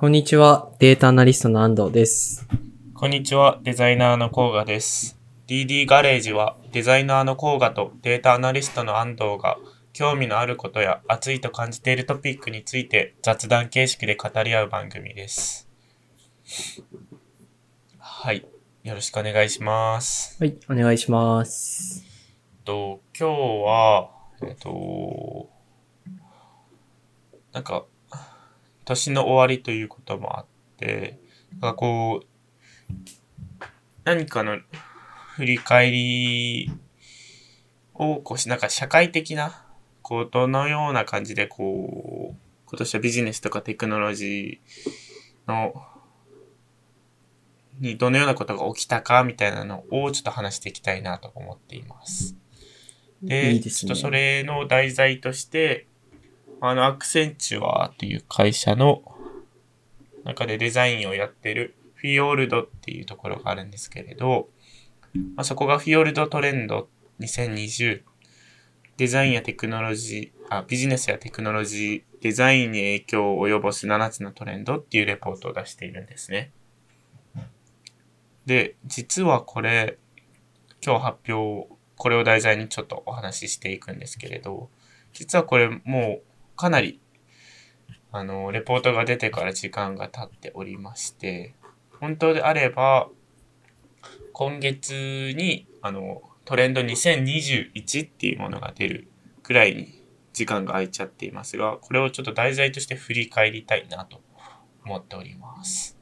こんにちは、データアナリストの安藤です。こんにちは、デザイナーのコーガです。DD ガレージはデザイナーのコーガとデータアナリストの安藤が興味のあることや熱いと感じているトピックについて雑談形式で語り合う番組です。はい、よろしくお願いします。はい、お願いします。と今日は、えっと、なんか、年の終わりということもあって、なんかこう、何かの振り返りを、こうし、なんか社会的なことのような感じで、こう、今年はビジネスとかテクノロジーの、にどのようなことが起きたかみたいなのをちょっと話していきたいなと思っています。で、いいですねちょっとそれの題材として、あの、アクセンチュアっていう会社の中でデザインをやってるフィヨルドっていうところがあるんですけれど、まあ、そこがフィヨルドトレンド2020デザインやテクノロジーあ、ビジネスやテクノロジー、デザインに影響を及ぼす7つのトレンドっていうレポートを出しているんですね。で、実はこれ、今日発表、これを題材にちょっとお話ししていくんですけれど、実はこれもうかなり、あの、レポートが出てから時間が経っておりまして、本当であれば、今月に、あの、トレンド2021っていうものが出るくらいに時間が空いちゃっていますが、これをちょっと題材として振り返りたいなと思っております。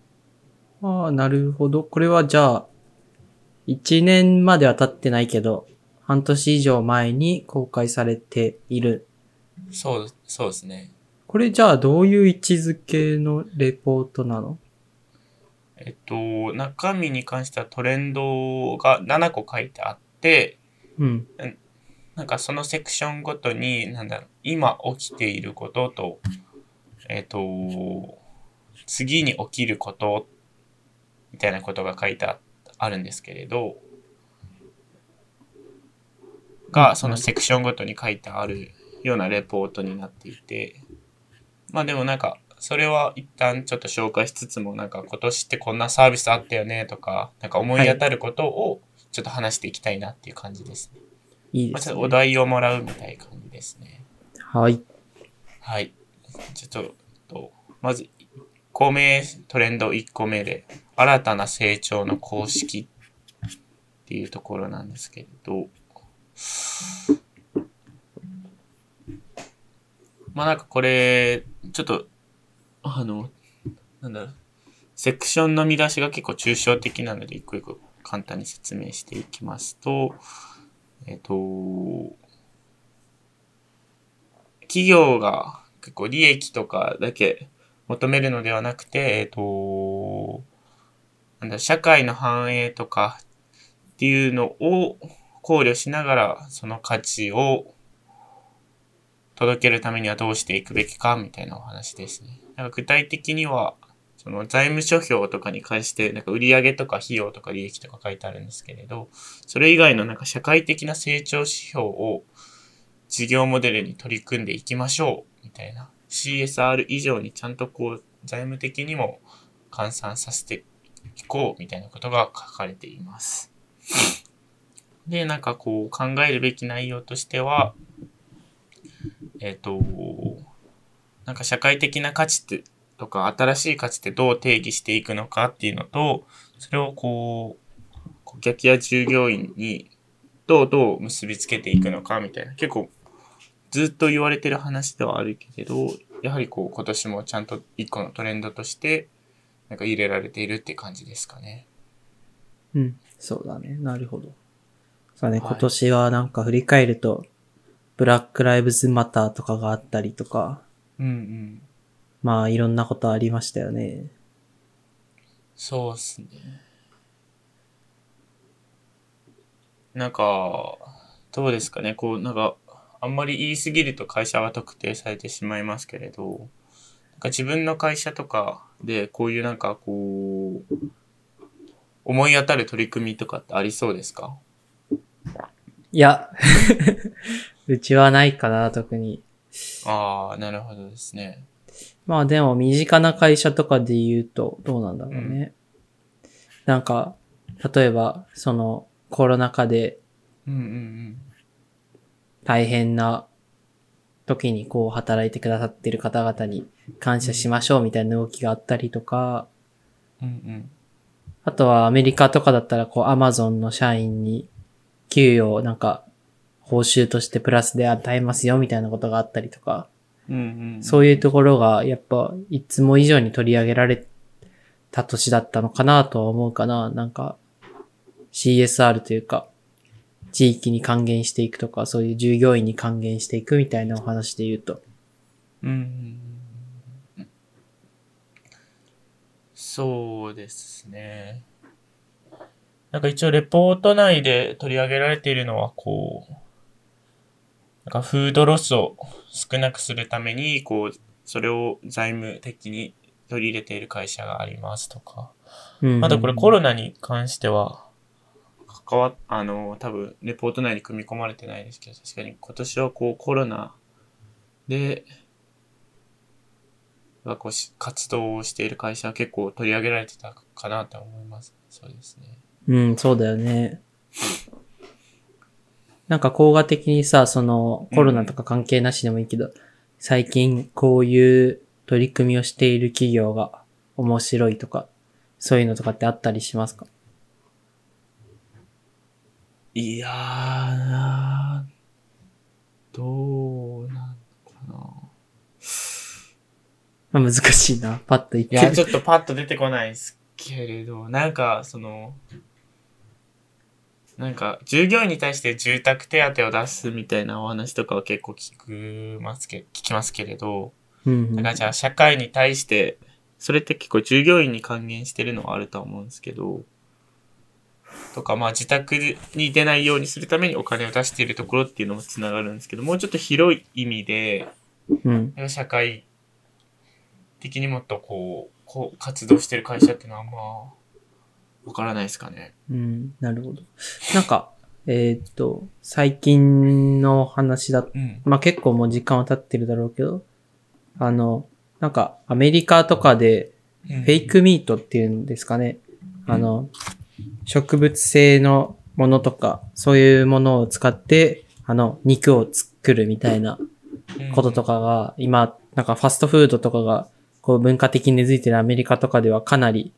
ああ、なるほど。これはじゃあ、1年までは経ってないけど、半年以上前に公開されている。そう、そうですね。これじゃあどういう位置づけのレポートなの？えっと、中身に関してはトレンドが7個書いてあって、うん。なんかそのセクションごとに、なんだろう、今起きていることと、えっ、と、次に起きること、みたいなことが書いてああるんですけれど、が、そのセクションごとに書いてあるようなレポートになっていて、まあでもなんか、それは一旦ちょっと紹介しつつも、なんか今年ってこんなサービスあったよねとか、なんか思い当たることをちょっと話していきたいなっていう感じですね。まあ、いいですね。ちょっとお題をもらうみたいな感じですね。はい。はい。ちょっと、とまず、公明トレンド1個目で、新たな成長の公式っていうところなんですけれど、まあなんかこれ、ちょっと、あの、なんだろう、セクションの見出しが結構抽象的なので、一個一個簡単に説明していきますと、えっ、と、企業が結構利益とかだけ求めるのではなくて、えっ、と、なんだ、社会の繁栄とかっていうのを考慮しながら、その価値を届けるためにはどうしていくべきかみたいなお話ですね。なんか具体的には、その財務諸表とかに関して、なんか売上とか費用とか利益とか書いてあるんですけれど、それ以外のなんか社会的な成長指標を事業モデルに取り組んでいきましょうみたいな CSR 以上にちゃんとこう財務的にも換算させていこうみたいなことが書かれています。で、なんかこう考えるべき内容としては、えっ、と、なんか社会的な価値ってとか新しい価値ってどう定義していくのかっていうのと、それをこう、顧客や従業員にどうどう結びつけていくのかみたいな、結構ずっと言われてる話ではあるけれど、やはりこう今年もちゃんと一個のトレンドとして、なんか入れられているって感じですかね。うん。そうだね。なるほど。そうだね、はい今年はなんか振り返ると、ブラックライブズマターとかがあったりとか、うんうん。まあいろんなことありましたよね。そうっすね。なんか、どうですかね。こう、なんか、あんまり言い過ぎると会社は特定されてしまいますけれど、なんか自分の会社とかでこういうなんかこう、思い当たる取り組みとかってありそうですか？いや、うちはないかな、特に。ああ、なるほどですね。まあでも身近な会社とかで言うとどうなんだろうね。なんか、例えば、そのコロナ禍でうんうん大変な時にこう働いてくださってる方々に感謝しましょうみたいな動きがあったりとか、うん。うんあとはアメリカとかだったらこうアマゾンの社員に給与をなんか報酬としてプラスで与えますよみたいなことがあったりとか。そういうところがやっぱいつも以上に取り上げられた年だったのかなとは思うかな。なんか CSR というか地域に還元していくとかそういう従業員に還元していくみたいなお話で言うと。うん。そうですね。なんか一応レポート内で取り上げられているのは、こう、なんかフードロスを少なくするために、こう、それを財務的に取り入れている会社がありますとか。うんまだこれコロナに関しては、関わっ、あの、多分、レポート内に組み込まれてないですけど、確かに今年はこうコロナで、がこうし活動をしている会社は結構取り上げられてたかなと思います。そうですね。うん、そうだよね。なんか、効果的にさ、その、コロナとか関係なしでもいいけど、最近こういう取り組みをしている企業が面白いとか、そういうのとかってあったりしますか？いやー、どうなんかな。まあ、難しいな。パッと言っていや、るちょっとパッと出てこないですけれど、なんか、その、なんか、従業員に対して住宅手当を出すみたいなお話とかは結構聞くますけ、聞きますけれど、うんうんなんかじゃあ社会に対して、それって結構従業員に還元してるのはあるとは思うんですけど、とか、まあ自宅に出ないようにするためにお金を出しているところっていうのもつながるんですけど、もうちょっと広い意味で、うん。社会的にもっとこう、こう活動してる会社っていうのはあんま、わからないですかね。うん。なるほど。なんか、えーっと、最近の話だうん。まあ結構もう時間は経ってるだろうけど、あの、なんかアメリカとかでフフェイクミートっていうんですかね。あの、植物性のものとか、そういうものを使って、あの、肉を作るみたいなこととかが、今、なんかファストフードとかが、こう文化的に根付いてるアメリカとかではかなり、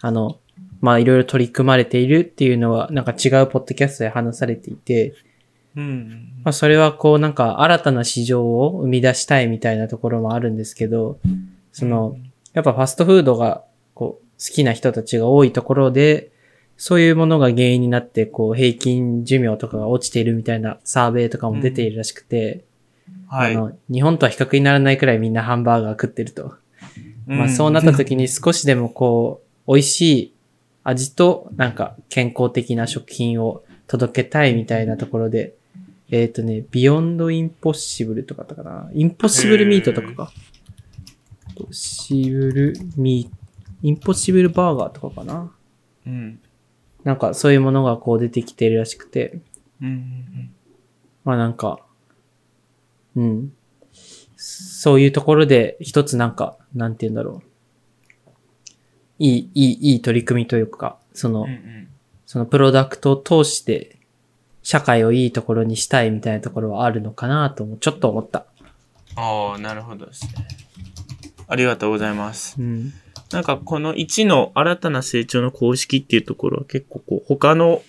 あの、まあいろいろ取り組まれているっていうのは、なんか違うポッドキャストで話されていて、うん。まあ、それはこうなんか新たな市場を生み出したいみたいなところもあるんですけど、その、やっぱファストフードがこう好きな人たちが多いところで、そういうものが原因になって、こう平均寿命とかが落ちているみたいなサーベイとかも出ているらしくて、はい。あの、日本とは比較にならないくらいみんなハンバーガー食ってると。まあそうなった時に少しでもこう、美味しい味となんか健康的な食品を届けたいみたいなところで、えっ、とね、ビヨンドインポッシブルとかだったかな。インポッシブルミートとかか。インポッシブルミーインポッシブルバーガーとかかな。うん。なんかそういうものがこう出てきてるらしくて、うん。まあなんか、うん。そういうところで一つなんか、なんて言うんだろう。いい、いい、いい取り組みというか、その、うんうん。そのプロダクトを通して、社会をいいところにしたいみたいなところはあるのかなとも、ちょっと思った。ああ、なるほどですね。ありがとうございます。うん。なんかこの1の新たな成長の公式っていうところは結構こう他の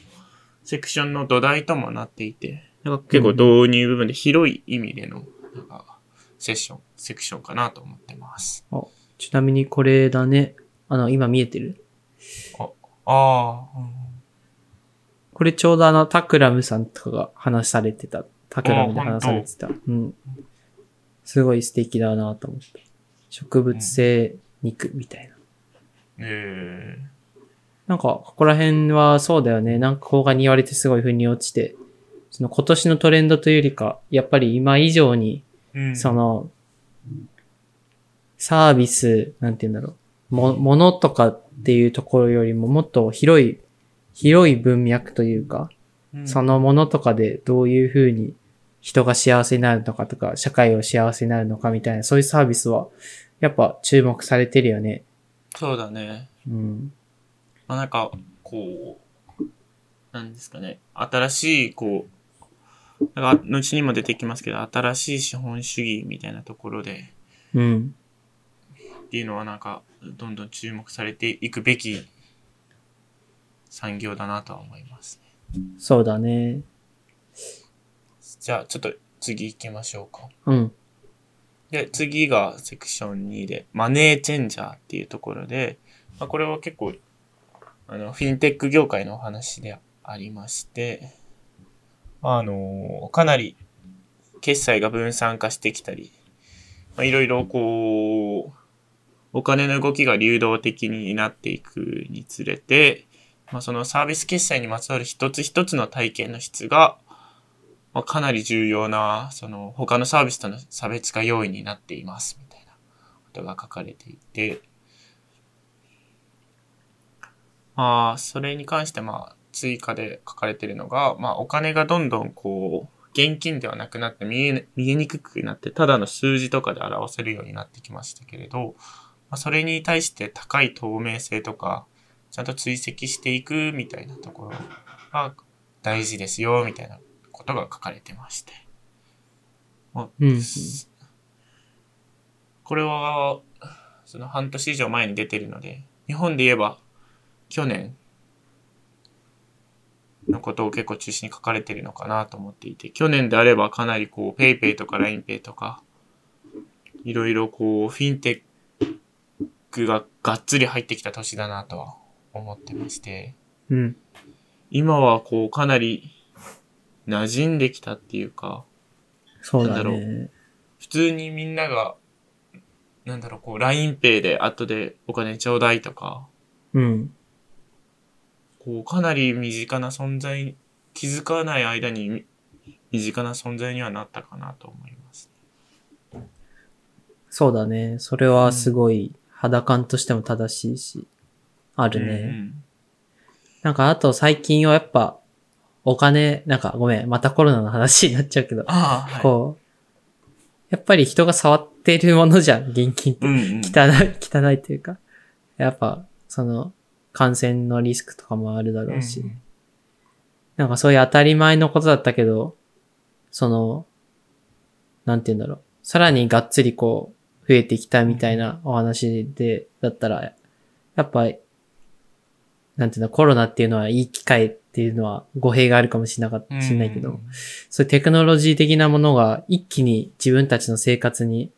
セクションの土台ともなっていて、なんか結構導入部分で広い意味でのなんかセッション、セクションかなと思ってます。あ、ちなみにこれだね。あの、今見えてる？ああ、これちょうどあの、タクラムさんとかが話されてた。タクラムで話されてた。うん。すごい素敵だなと思った。植物性肉みたいな。ええなんか、ここら辺はそうだよね。なんか、こうがに言われてすごい腑に落ちて、その今年のトレンドというよりか、やっぱり今以上に、うん。その、サービス、なんて言うんだろう。も、ものとかっていうところよりももっと広い、広い文脈というか、うんそのものとかでどういうふうに人が幸せになるのかとか、社会を幸せになるのかみたいな、そういうサービスは、やっぱ注目されてるよね。そうだね。うん。まあなんか、こう、なんですかね。新しい、こう、なんか、後にも出てきますけど、新しい資本主義みたいなところで、うん。っていうのはなんか、どんどん注目されていくべき産業だなとは思いますね。そうだね。じゃあ、ちょっと次行きましょうか。うん。で、次がセクション2で、マネーチェンジャーっていうところで、まあ、これは結構、あの、フィンテック業界のお話でありまして、あの、かなり決済が分散化してきたり、まあ、いろいろこう、お金の動きが流動的になっていくにつれて、まあ、そのサービス決済にまつわる一つ一つの体験の質が、まあ、かなり重要な、その他のサービスとの差別化要因になっています、みたいなことが書かれていて、まあ、それに関してまあ、追加で書かれているのが、まあ、お金がどんどんこう、現金ではなくなって見え、見えにくくなって、ただの数字とかで表せるようになってきましたけれど、まあ、それに対して高い透明性とか、ちゃんと追跡していくみたいなところが大事ですよ、みたいなことが書かれてまして。まあうん。これは、その半年以上前に出てるので、日本で言えば、去年のことを結構中心に書かれてるのかなと思っていて、去年であればかなりこう、PayPay とか LINEPay とか、いろいろこう、フィンテックががっつり入ってきた年だなとは思ってまして、うん。今はこう、かなり馴染んできたっていうか、そうだなんだろね。普通にみんなが、なんだろう、こう、LINEPay で後でお金ちょうだいとか、うん。こう、かなり身近な存在、気づかない間にみ身近な存在にはなったかなと思います。そうだね。それはすごい肌感としても正しいし、あるね。うんなんかあと最近はやっぱ、お金、なんかごめん、またコロナの話になっちゃうけど、はい。こう、やっぱり人が触ってるものじゃん、現金って。うんうん。汚い、汚いというか。やっぱ、その、感染のリスクとかもあるだろうし。うんなんかそういう当たり前のことだったけど、その、なんて言うんだろう。さらにがっつりこう、増えてきたみたいなお話で、だったら、やっぱ、なんていうの、コロナっていうのはいい機会っていうのは語弊があるかもしれなかった、しれないけど、うんそういうテクノロジー的なものが一気に自分たちの生活に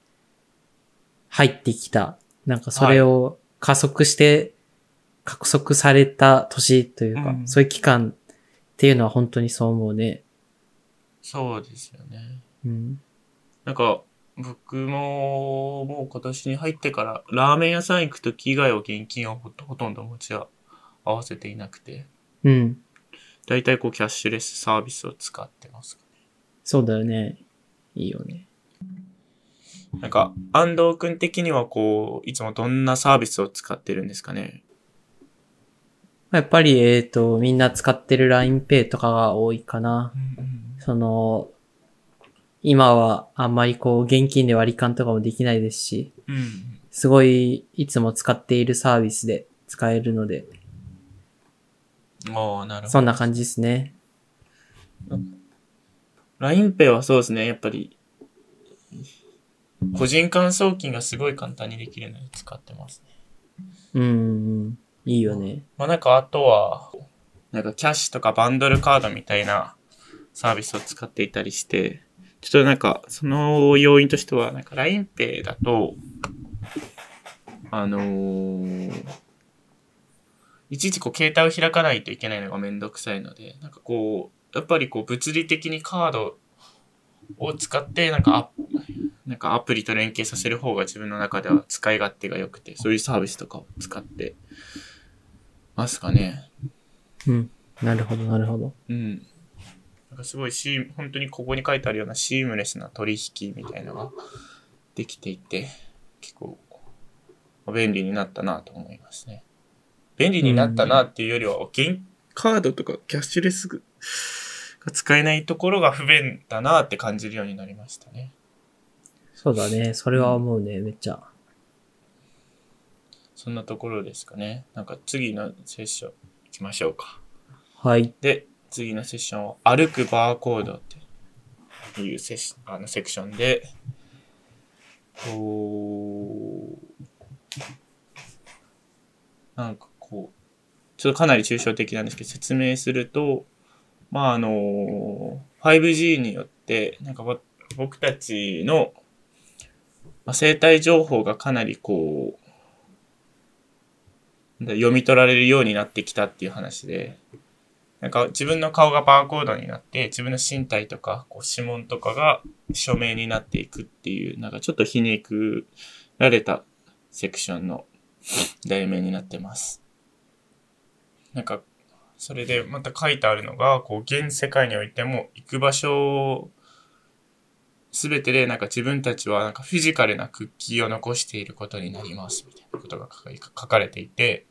入ってきた。なんかそれを加速して、加速された年というか、うんそういう期間っていうのは本当にそう思うね。そうですよね。うん。なんか、僕も、もう今年に入ってから、ラーメン屋さん行くとき以外は現金をほとんど持ち合わせていなくて、うん。だいたいこうキャッシュレスサービスを使ってます。そうだよね。いいよね。なんか、安藤くん的にはこう、いつもどんなサービスを使ってるんですかねやっぱり、えっ、と、みんな使ってる LINEPay とかが多いかな。その、今はあんまりこう、現金で割り勘とかもできないですし、うん。すごい、いつも使っているサービスで使えるので、ああ、なるほど。そんな感じですね。LINEPay はそうですね、やっぱり、個人間送金がすごい簡単にできるので使ってますね。うん、いいよね。まあなんかあとは、なんかキャッシュとかバンドルカードみたいなサービスを使っていたりして、ちょっとなんか、その要因としては、なんか LINEPay だと、あのーいちいちこう携帯を開かないといけないのがめんどくさいので、なんかこう、やっぱりこう物理的にカードを使って、なんかアなんかアプリと連携させる方が自分の中では使い勝手が良くて、そういうサービスとかを使ってますかね。うん。なるほど、なるほど。うん。かすごいシー、本当にここに書いてあるようなシームレスな取引みたいなのができていて、結構便利になったなと思いますね。便利になったなっていうよりは、現カードとかキャッシュレスが使えないところが不便だなって感じるようになりましたね。そうだね。それは思うね、めっちゃ。そんなところですかね。なんか次のセッション行きましょうか。はい。で、次のセッションは歩くバーコードっていうセあのセクションで、こう、なんかこう、ちょっとかなり抽象的なんですけど、説明すると、まああの、5G によって、なんか僕たちの、生体情報がかなりこう、読み取られるようになってきたっていう話で、なんか自分の顔がバーコードになって、自分の身体とか、こう指紋とかが署名になっていくっていう、なんかちょっとひねくられたセクションの題名になってます。なんか、それでまた書いてあるのが、こう、現世界においても行く場所すべてで、なんか自分たちはなんかフィジカルなクッキーを残していることになります、みたいなことが書かれていて、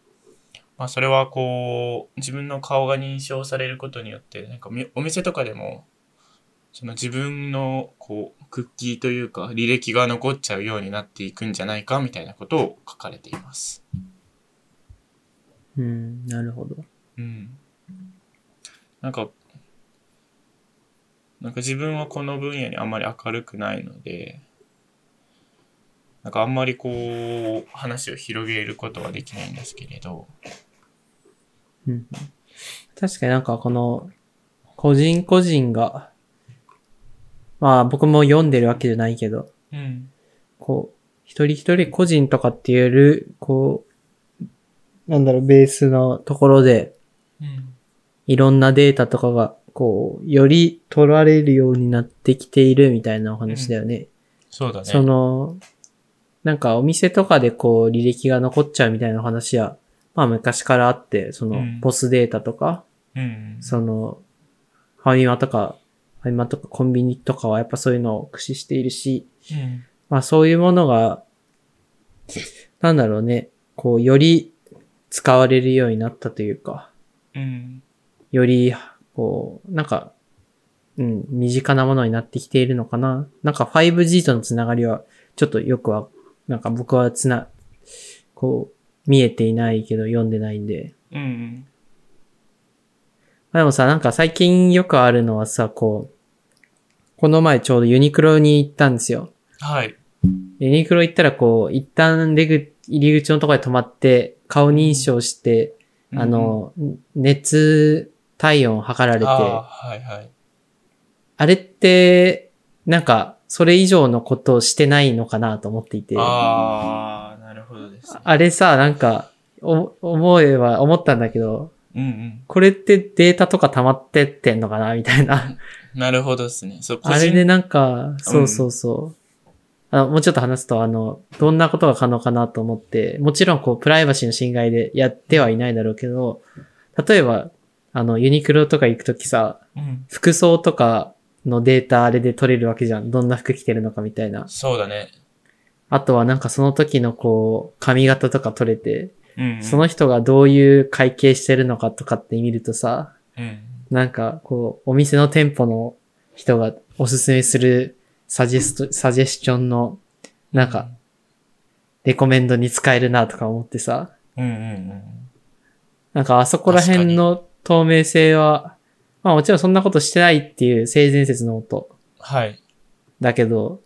まあそれはこう、自分の顔が認証されることによって、なんかみお店とかでも、その自分のこう、クッキーというか履歴が残っちゃうようになっていくんじゃないかみたいなことを書かれています。うん、なるほど。うん。なんか、なんか自分はこの分野にあんまり明るくないので、なんかあんまりこう、話を広げることはできないんですけれど、うん、確かになんかこの、個人個人が、まあ僕も読んでるわけじゃないけど、うん。こう、一人一人個人とかっていうこう、なんだろう、ベースのところで、うん。いろんなデータとかが、こう、より取られるようになってきているみたいなお話だよね。そうだね。その、なんかお店とかでこう履歴が残っちゃうみたいな話は、まあ昔からあって、そのうんポスデータとか、うん。その、ファミマとか、ファミマとかコンビニとかはやっぱそういうのを駆使しているし、うん。まあそういうものが、なんだろうね、こう、より使われるようになったというか、うん。より、こう、なんか、うん、身近なものになってきているのかな。なんか 5G とのつながりは、ちょっとよくは、なんか僕はつな、こう、見えていないけど読んでないんで。うん。まあでもさ、なんか最近よくあるのはさ、こう、この前ちょうどユニクロに行ったんですよ。はい。ユニクロ行ったらこう、一旦出口、入り口のところで止まって、顔認証して、あの、熱体温を測られて、はいはい。れって、なんか、それ以上のことをしてないのかなと思っていて、あああ。れさ、なんか、お思えば、思ったんだけど、うんうん。これってデータとか溜まってってんのかなみたいな。なるほどですね。そう、個あれ人でなんか、そうそうそう。あのもうちょっと話すと、あの、どんなことが可能かなと思って、もちろんこう、プライバシーの侵害でやってはいないだろうけど、例えば、あの、ユニクロとか行くときさ、うん。服装とかのデータあれで取れるわけじゃん。どんな服着てるのかみたいな。そうだね。あとはなんかその時のこう、髪型とか取れて、うん、うん。その人がどういう会計してるのかとかって見るとさ、うん。なんか、こう、お店の店舗の人がおすすめするサジェスト、サジェスチョンの、なんか、レコメンドに使えるなとか思ってさ、うんうんうん。なんかあそこら辺の透明性は、まあもちろんそんなことしてないっていう性善説の音はい。だけど、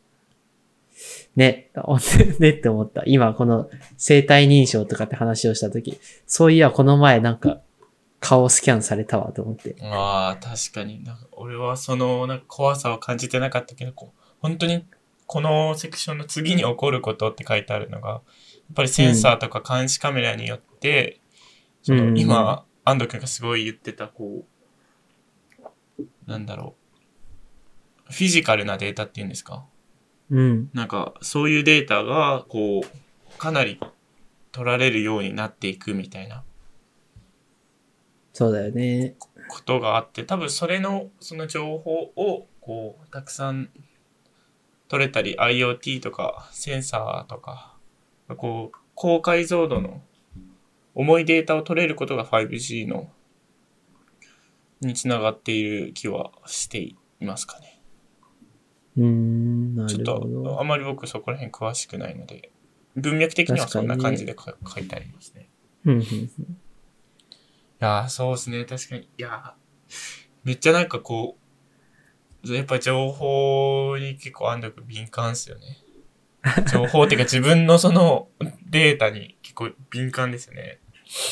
ね、ねって思った。今この生体認証とかって話をしたとき、そういやこの前なんか顔スキャンされたわと思って。ああ、確かに。なんか俺はそのなんか怖さを感じてなかったけど、こう本当にこのセクションの次に起こることって書いてあるのが、やっぱりセンサーとか監視カメラによって、そのうん今、安藤君がすごい言ってた、こう、なんだろう。フィジカルなデータっていうんですかうん。なんか、そういうデータが、こう、かなり取られるようになっていくみたいなそうだよね。ことがあって、多分それの、その情報を、こう、たくさん取れたり、IoT とか、センサーとか、こう、高解像度の重いデータを取れることが 5G の、につながっている気はしていますかね。うーん、なちょっるほと、ど。あまり僕そこら辺詳しくないので、文脈的にはそんな感じでか書いてありますね。うんうんうんいやー、そうですね。確かに。いやーめっちゃなんかこう、やっぱ情報に結構安藤君敏感っすよね。情報っていうか自分のそのデータに結構敏感ですよね。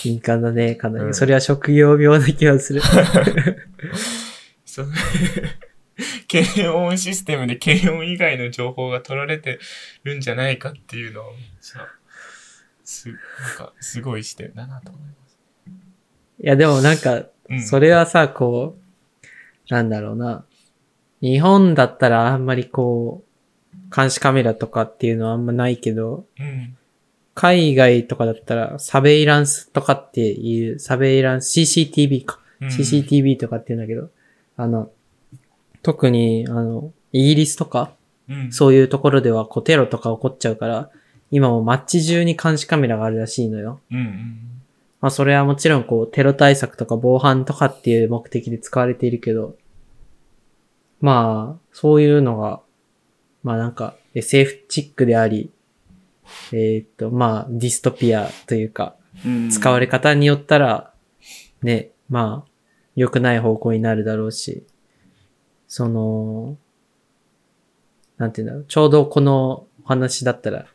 敏感だね、かなり。うんそれは職業病な気がする。そう検温システムで検温以外の情報が取られてるんじゃないかっていうのをめっちゃ、す、なんか、すごい視点だなと思います。いや、でもなんか、うん。それはさ、こう、なんだろうな。日本だったらあんまりこう、監視カメラとかっていうのはあんまないけど、うん。海外とかだったらサベイランスとかっていう、サベイランス、CCTV か。うん CCTV とかって言うんだけど、あの、特に、あの、イギリスとか、うん。そういうところではこうテロとか起こっちゃうから、今も街中に監視カメラがあるらしいのよ。うんうん。まあそれはもちろんこうテロ対策とか防犯とかっていう目的で使われているけど、まあそういうのが、まあなんか SF チックであり、えーっとまあディストピアというか、うん使われ方によったら、ね、まあ良くない方向になるだろうし、その、なんていうんだろう、ちょうどこのお話だったら、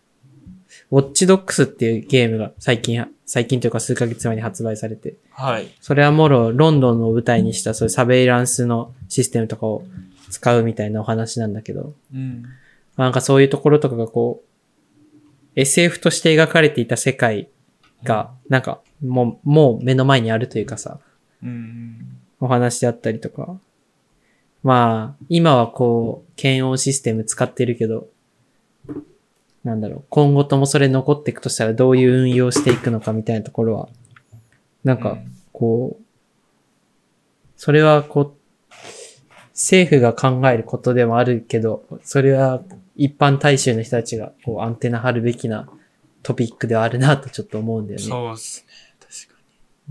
ウォッチドックスっていうゲームが最近、最近というか数ヶ月前に発売されて、はい。それはもろロンドンを舞台にしたそういうサベイランスのシステムとかを使うみたいなお話なんだけど、うん。なんかそういうところとかがこう、SF として描かれていた世界が、なんかもう、もう目の前にあるというかさ、うん。お話であったりとか。まあ、今はこう、検温システム使ってるけど、なんだろう、今後ともそれ残っていくとしたらどういう運用していくのかみたいなところは、なんか、こう、それはこう、政府が考えることでもあるけど、それは一般大衆の人たちがこうアンテナ張るべきなトピックではあるなとちょっと思うんだよね。そうっすね。確か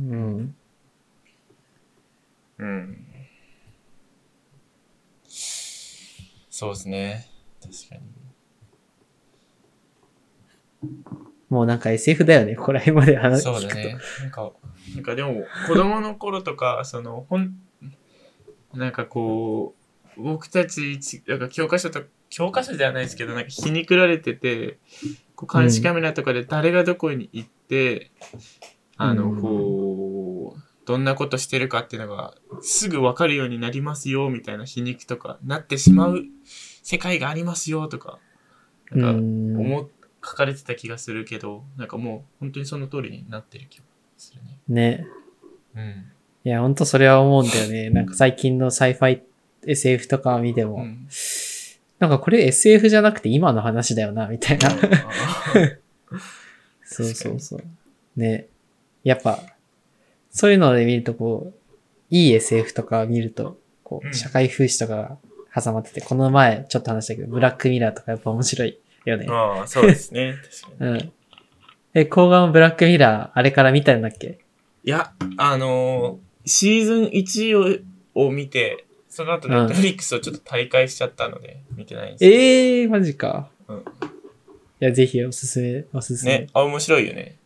うん。に。うん。そうですね。確かに。もうなんか SF だよね、ここら辺まで話。そうだね。なんか、なんかでも、子供の頃とか、その、ほん、なんかこう、僕たち一、なんか教科書と、教科書ではないですけど、なんか皮肉られてて、こう監視カメラとかで誰がどこに行って、あの、うんこう、どんなことしてるかっていうのが、すぐわかるようになりますよ、みたいな皮肉とか、なってしまう世界がありますよ、とか、なんか、うん思っ書かれてた気がするけど、なんかもう本当にその通りになってる気がするね。ね。うん。いや、ほんとそれは思うんだよね。なんか最近の sci-fi SF とか見ても、うん、なんかこれ SF じゃなくて今の話だよな、みたいな。そうそうそう。ね。やっぱ、そういうので見るとこう、いい SF とか見ると、こう、うん社会風刺とかが挟まってて、この前ちょっと話したけど、ブラックミラーとかやっぱ面白いよね。ああ、そうですね。確かに。うん。え、後半ブラックミラー、あれから見たんだっけ？いや、あのーシーズン1をを見て、その後ネットフリックスをちょっと大会しちゃったので、見てないんですけどええー、マジか。うんいや、ぜひおすすめ、おすすめ。ね、あ、面白いよね。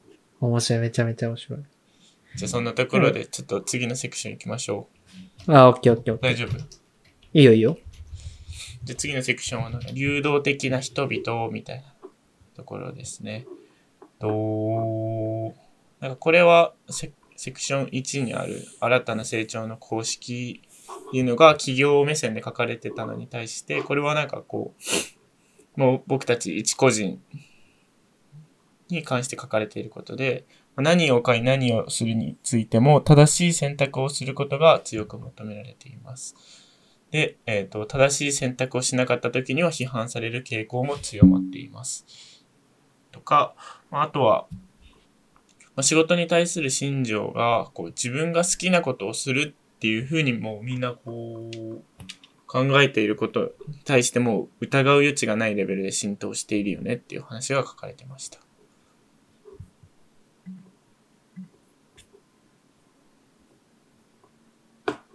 面白い、めちゃめちゃ面白い。じゃあそんなところで、ちょっと次のセクション行きましょあ、オッケーオッケーオッう。ケー。大丈夫？いいよいいよ。じゃあ次のセクションは流動的な人々みたいなところですね。と、なんかこれはセセクション1にある新たな成長の公式っていうのが企業目線で書かれてたのに対して、これはなんかこう、もう僕たち一個人に関して書かれていることで、何を買い何をするについても正しい選択をすることが強く求められています。で、えっ、と、正しい選択をしなかった時には批判される傾向も強まっています。とか、あとは、ま仕事に対する信条が、こう、自分が好きなことをするっていうふうにもうみんなこう、考えていることに対しても疑う余地がないレベルで浸透しているよねっていう話が書かれてました。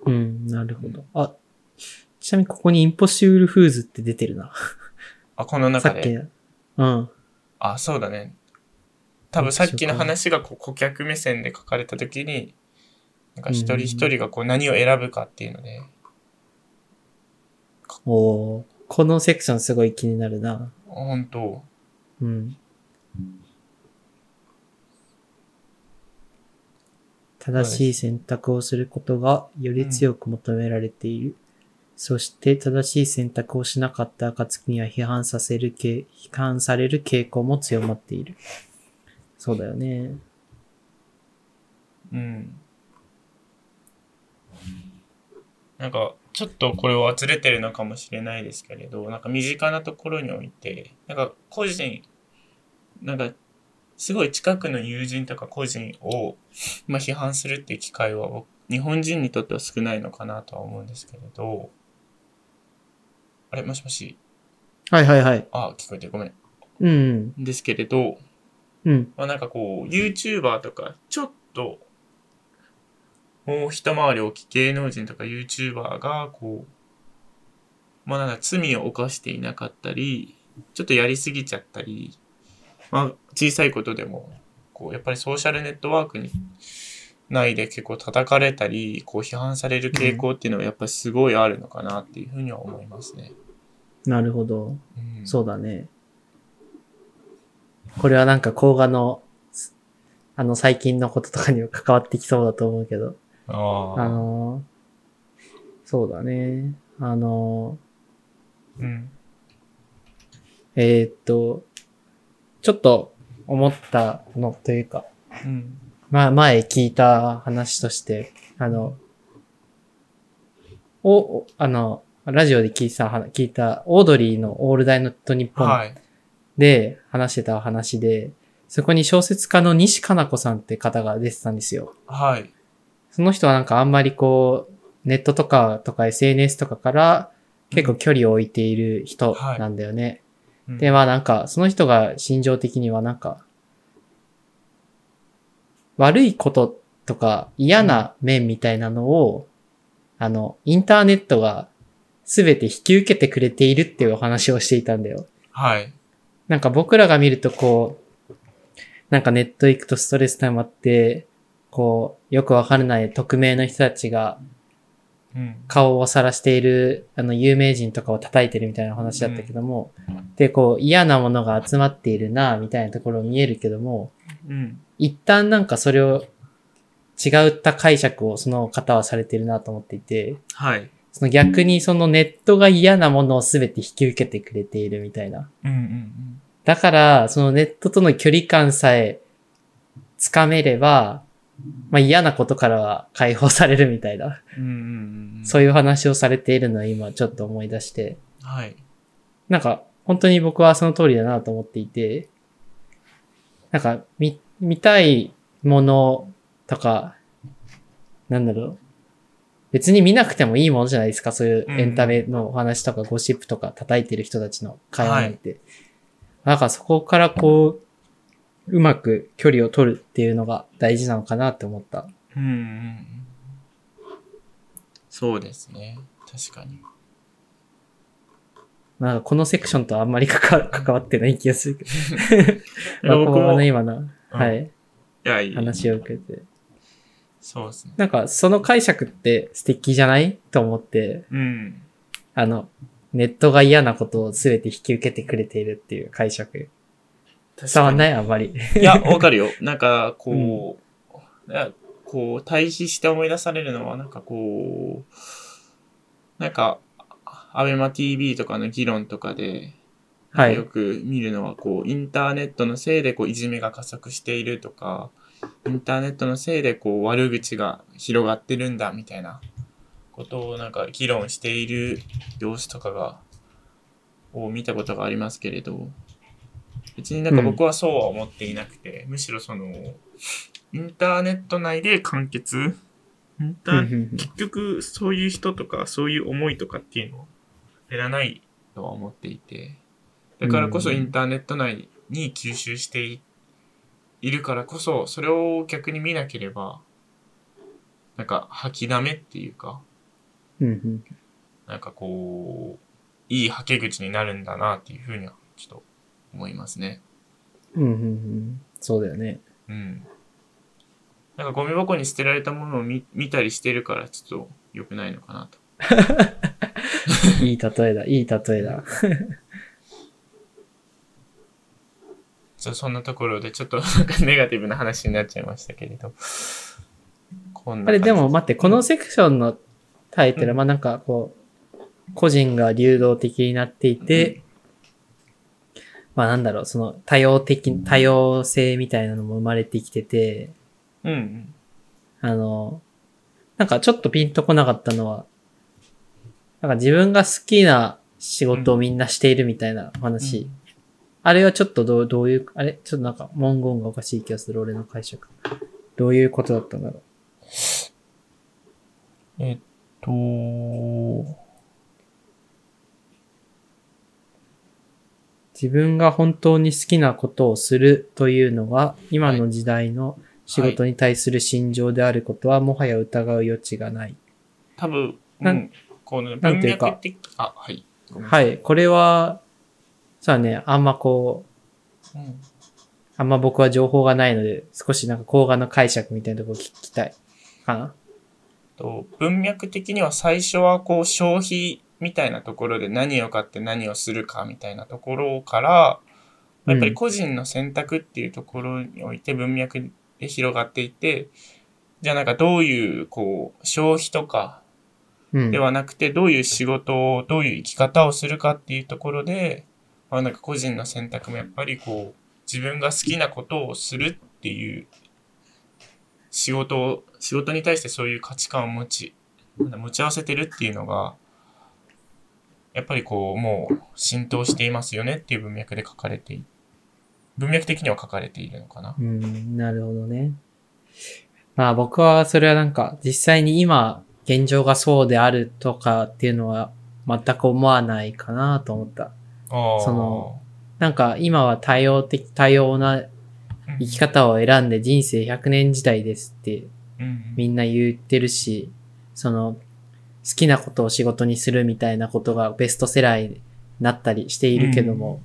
うなるほど。あ、ちなみにここにインポッシブルフーズって出てるな。あ、このさっき中で。。うん。あ、そうだね。多分さっきの話がこう顧客目線で書かれたときに、なんか一人一人がこう何を選ぶかっていうので、おーこのセクションすごい気になるな。本当うん。正しい選択をすることがより強く求められている。そして正しい選択をしなかった暁には批判させるけ、批判される傾向も強まっている。そうだよね。うん。なんか、ちょっとこれはずれてるのかもしれないですけれど、なんか身近なところにおいて、なんか個人、なんか、すごい近くの友人とか個人を、まあ、批判するっていう機会は、僕日本人にとっては少ないのかなとは思うんですけれど、あれ？もしもし？はいはいはい。あ、聞こえてるごめん。うん。ですけれど、うん。まあなんかこう、YouTuber とか、ちょっと、もう一回り大きい芸能人とか YouTuber が、こう、まあなんか罪を犯していなかったり、ちょっとやりすぎちゃったり、まあ小さいことでも、こう、やっぱりソーシャルネットワークに、内で結構叩かれたり、こう批判される傾向っていうのはやっぱりすごいあるのかなっていうふうには思いますね。なるほど。うん、そうだね。これはなんか甲賀の、あの最近のこととかにも関わってきそうだと思うけど。ああ。あのーそうだね。あのうん。ーえーっと、ちょっと思ったのというか、うん。まあ前聞いた話として、あの、お、おあの、ラジオで聞いた、聞いた、オードリーのオールダイノットニッポンはい。で話してた話で、そこに小説家の西加奈子さんって方が出てたんですよ。はい。その人はなんかあんまりこう、ネットとかとか SNS とかから結構距離を置いている人なんだよね。うんで、まあなんか、その人が心情的にはなんか、悪いこととか嫌な面みたいなのを、あの、インターネットが全て引き受けてくれているっていうお話をしていたんだよ。はい。なんか僕らが見るとこう、なんかネット行くとストレス溜まって、こう、よくわからない匿名の人たちがうん。顔を晒している、あの、有名人とかを叩いてるみたいな話だったけども、で、こう、嫌なものが集まっているな、みたいなところ見えるけども、うん。一旦なんかそれを、違った解釈をその方はされてるなと思っていて、はい。その逆にそのネットが嫌なものを全て引き受けてくれているみたいな。うんうんだから、そのネットとの距離感さえつかめれば、まあ嫌なことからは解放されるみたいな、うん。うんうんうん。そういう話をされているのを今ちょっと思い出して、はい。なんか本当に僕はその通りだなと思っていて、なんか見、見たいものとか、なんだろう。別に見なくてもいいものじゃないですか、そういうエンタメのお話とかゴシップとか叩いてる人たちの会話なんて。なんかそこからこう、うまく距離を取るっていうのが大事なのかなって思った。うん。そうですね。確かに。なんかこのセクションとあんまり関わ関わってない気がするけど。まあこのい今の、はい、や、いい。話を受けて。そうですね。なんかその解釈って素敵じゃないと思って、うん。あの、ネットが嫌なことを全て引き受けてくれているっていう解釈。伝わんないいあんまり。いや、わかるよ。なんか、こう、いやこう、対比して思い出されるのは、なんかこう、なんか、アベマ TV とかの議論とかで、はいよく見るのは、こう、インターネットのせいで、こう、いじめが加速しているとか、インターネットのせいで、こう、悪口が広がってるんだ、みたいなことを、なんか、議論している様子とかが、を見たことがありますけれど、別になんか僕はそうは思っていなくて、むしろその、インターネット内で完結？インター？結局、そういう人とか、そういう思いとかっていうのを減らないとは思っていて、だからこそうんインターネット内に吸収していいるからこそ、それを逆に見なければ、なんか吐きだめっていうか、うんうん。なんかこう、いいはけ口になるんだなっていうふうには、ちょっと思いますね。うんうんうん。そうだよね。うん。なんかゴミ箱に捨てられたものを見見たりしてるから、ちょっと良くないのかなと。いい例えだ、いい例えだ。ちょそんなところで、ちょっとなんかネガティブな話になっちゃいましたけれど。こんなあれ、でも待って、このセクションのタイトル、うんまあなんかこう、個人が流動的になっていて、まあなんだろう、その多様的、多様性みたいなのも生まれてきてて、うんうん。あの、なんかちょっとピンとこなかったのは、なんか自分が好きな仕事をみんなしているみたいな話。あれはちょっとどう、どういう、あれ？ちょっとなんか文言がおかしい気がする、俺の解釈。どういうことだったんだろえっと、自分が本当に好きなことをするというのが、今の時代の仕事に対する心情であることは、もはや疑う余地がない。多分、うなんん、この文なんていうかあ、はい。はい。これは、さあね、あんまこう、うんあんま僕は情報がないので、少しなんか甲賀の解釈みたいなところ聞きたい。かなと文脈的には最初はこう消費みたいなところで何を買って何をするかみたいなところから、やっぱり個人の選択っていうところにおいて文脈で広がっていて、じゃあなんかどういうこう消費とかうん。ではなくてどういう仕事をどういう生き方をするかっていうところで、まあなんか個人の選択もやっぱりこう自分が好きなことをするっていう仕事を、仕事に対してそういう価値観を持ち、持ち合わせてるっていうのが、やっぱりこうもう浸透していますよねっていう文脈で書かれてい文脈的には書かれているのかな？うん、なるほどね。まあ僕はそれはなんか実際に今現状がそうであるとかっていうのは全く思わないかなと思った。そのなんか今は多様的、多様なうん生き方を選んで人生100年時代ですってうんみんな言ってるし、その好きなことを仕事にするみたいなことがベストセラーになったりしているけども、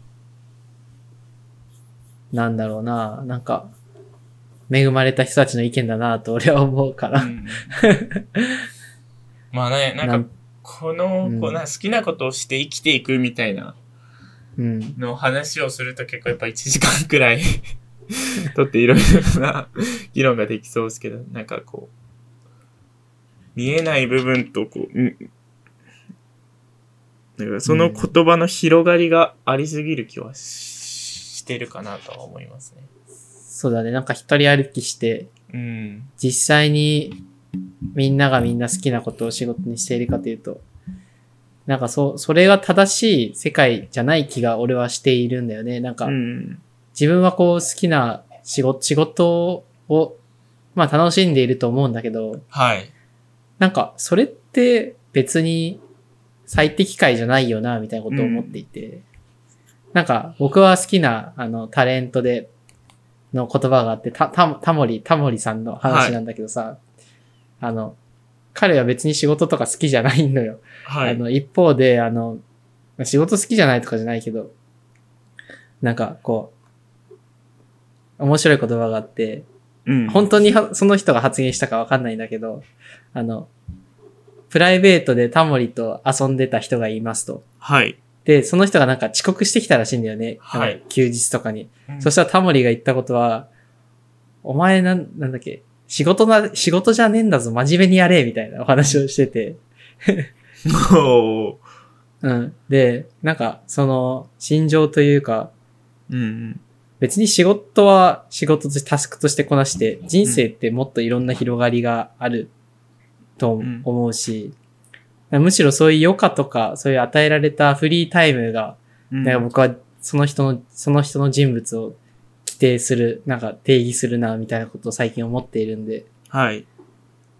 なんだろうな、なんか恵まれた人たちの意見だなと俺は思うから。うん まあね、なんかこの、うんこうな好きなことをして生きていくみたいなうん。の話をすると結構やっぱ1時間くらいとっていろいろな議論ができそうですけど、なんかこう、見えない部分とこう、うんだからその言葉の広がりがありすぎる気はししてるかなとは思いますね。そうだね。なんか一人歩きして、うん。実際にみんながみんな好きなことを仕事にしているかというと、なんかそう、それが正しい世界じゃない気が俺はしているんだよね。なんか、うん。自分はこう好きな仕事、仕事を、まあ楽しんでいると思うんだけど、はい。なんかそれって別に最適解じゃないよな、みたいなことを思っていて、なんか僕は好きなあのタレントでの言葉があって、た、た、タモリ、タモリさんの話なんだけどさ、あの、彼は別に仕事とか好きじゃないのよ。はい。あの、一方で、あの、仕事好きじゃないとかじゃないけど、なんか、こう、面白い言葉があって、うん。本当にはその人が発言したかわかんないんだけど、あの、プライベートでタモリと遊んでた人がいますと。はい。で、その人がなんか遅刻してきたらしいんだよね。はい休日とかに。うんそしたらタモリが言ったことは、お前なん、なんだっけ、仕事な、仕事じゃねえんだぞ、真面目にやれ、みたいなお話をしてて。うん。で、なんか、その、心情というか、うん。別に仕事は仕事としてタスクとしてこなして、人生ってもっといろんな広がりがあるとん思うし、むしろそういう余暇とか、そういう与えられたフリータイムが、うん。なんか僕はその人の、その人の人物を規定する、なんか定義するな、みたいなことを最近思っているんで、はい。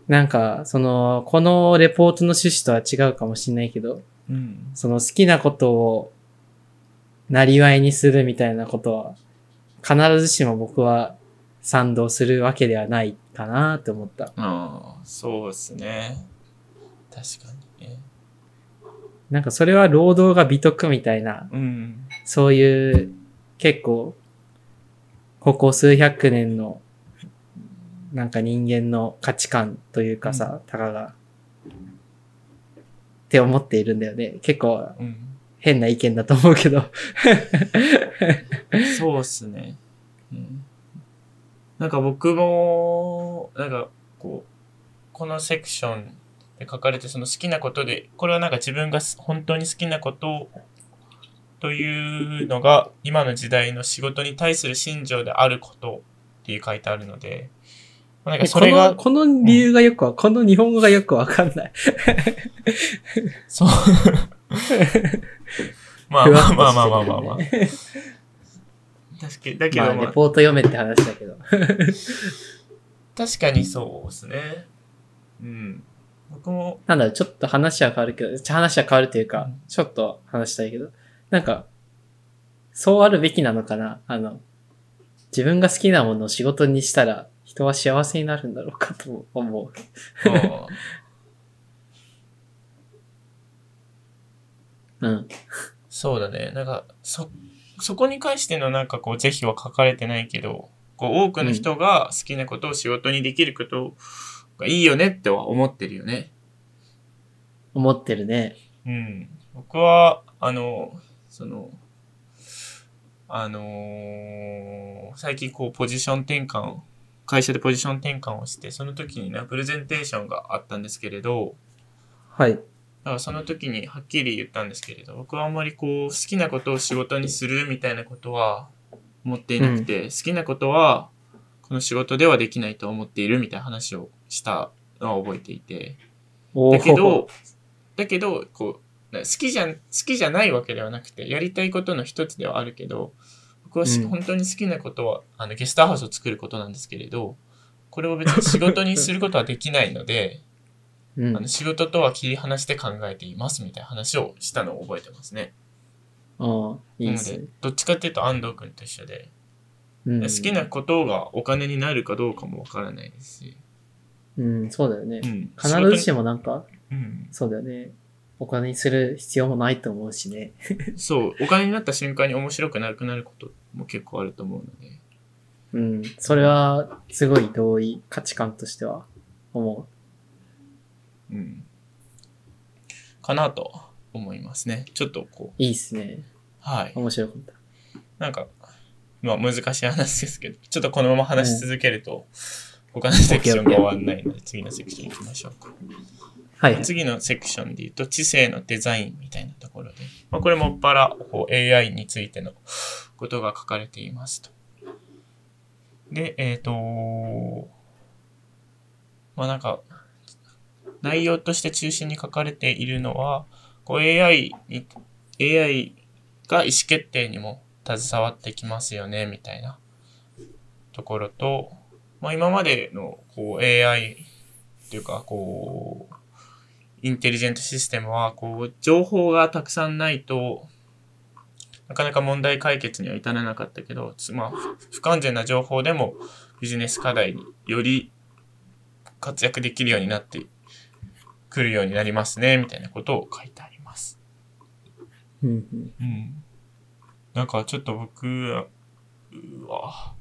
なんか、その、このレポートの趣旨とは違うかもしれないけど、うん。その好きなことを、なりわいにするみたいなことは、必ずしも僕は賛同するわけではないかなと思った。ああ、そうですね。確かに。ね。なんかそれは労働が美徳みたいな、うん。そういう結構、ここ数百年の、なんか人間の価値観というかさ、たかが、って思っているんだよね。結構うん。変な意見だと思うけど。そうっすね。うん。なんか僕も、なんかこう、このセクションで書かれてその好きなことで、これはなんか自分がす本当に好きなことというのが今の時代の仕事に対する信条であることっていう書いてあるので、まあなんかそこの、れが、この理由がよくわ、この日本語がよくわかんない。そう。ま あまあまあまあまあまあまあ。確かに、だけまあ、どまあ、レポート読めって話だけど。確かにそうですね。うん。僕も、なんだろう、ちょっと話は変わるけど、ちょ話は変わるというかうん、ちょっと話したいけど、なんか、そうあるべきなのかな？あの、自分が好きなものを仕事にしたら、人は幸せになるんだろうかと思う。うん。そうだね。なんか、そ、そこに関してのなんかこう、是非は書かれてないけど、こう、多くの人が好きなことを仕事にできることがいいよねっては思ってるよね。思ってるね。うん。僕は、あの、その、あのー最近こう、ポジション転換を、会社でポジション転換をして、その時にね、プレゼンテーションがあったんですけれど、はい。だからその時にはっきり言ったんですけれど、僕はあんまりこう、好きなことを仕事にするみたいなことは思っていなくて、好きなことは、この仕事ではできないと思っているみたいな話をしたのは覚えていて、おだけどー、だけど、こう、な好きじゃん、好きじゃないわけではなくて、やりたいことの一つではあるけど、僕はし、うん。本当に好きなことは、あの、ゲストハウスを作ることなんですけれど、これを別に仕事にすることはできないので、うんあの仕事とは切り離して考えていますみたいな話をしたのを覚えてますね。ああ、いいですねどっちかっていうと安藤君と一緒で、うん。好きなことがお金になるかどうかもわからないですし、うん、そうだよねう。ん。必ずしも、もなんか、うん。そうだよね。お金にする必要もないと思うしね。そう、お金になった瞬間に面白くなくなることも結構あると思うので、うん。それは、すごい同意、価値観としては思うん。かなと思いますね。ちょっとこう。いいっすね。う、はい。面白かった。なんか、まあ難しい話ですけど、ちょっとこのまま話し続けると、他のセクションが終わんないので、次のセクション行きましょうか。はいはい。次のセクションで言うと、知性のデザインみたいなところで、まあ、これもっぱらこう AI についてのことが書かれていますと。で、えっ、とまあなんか、内容として中心に書かれているのは、こう AI に、AI が意思決定にも携わってきますよね、みたいなところと、まあ今までのこう AI っていうか、こう、インテリジェントシステムは、こう、情報がたくさんないと、なかなか問題解決には至らなかったけど、まあ、不不完全な情報でもビジネス課題により活躍できるようになってくるようになりますね、みたいなことを書いてあります。うん。なんかちょっと僕は、うわ、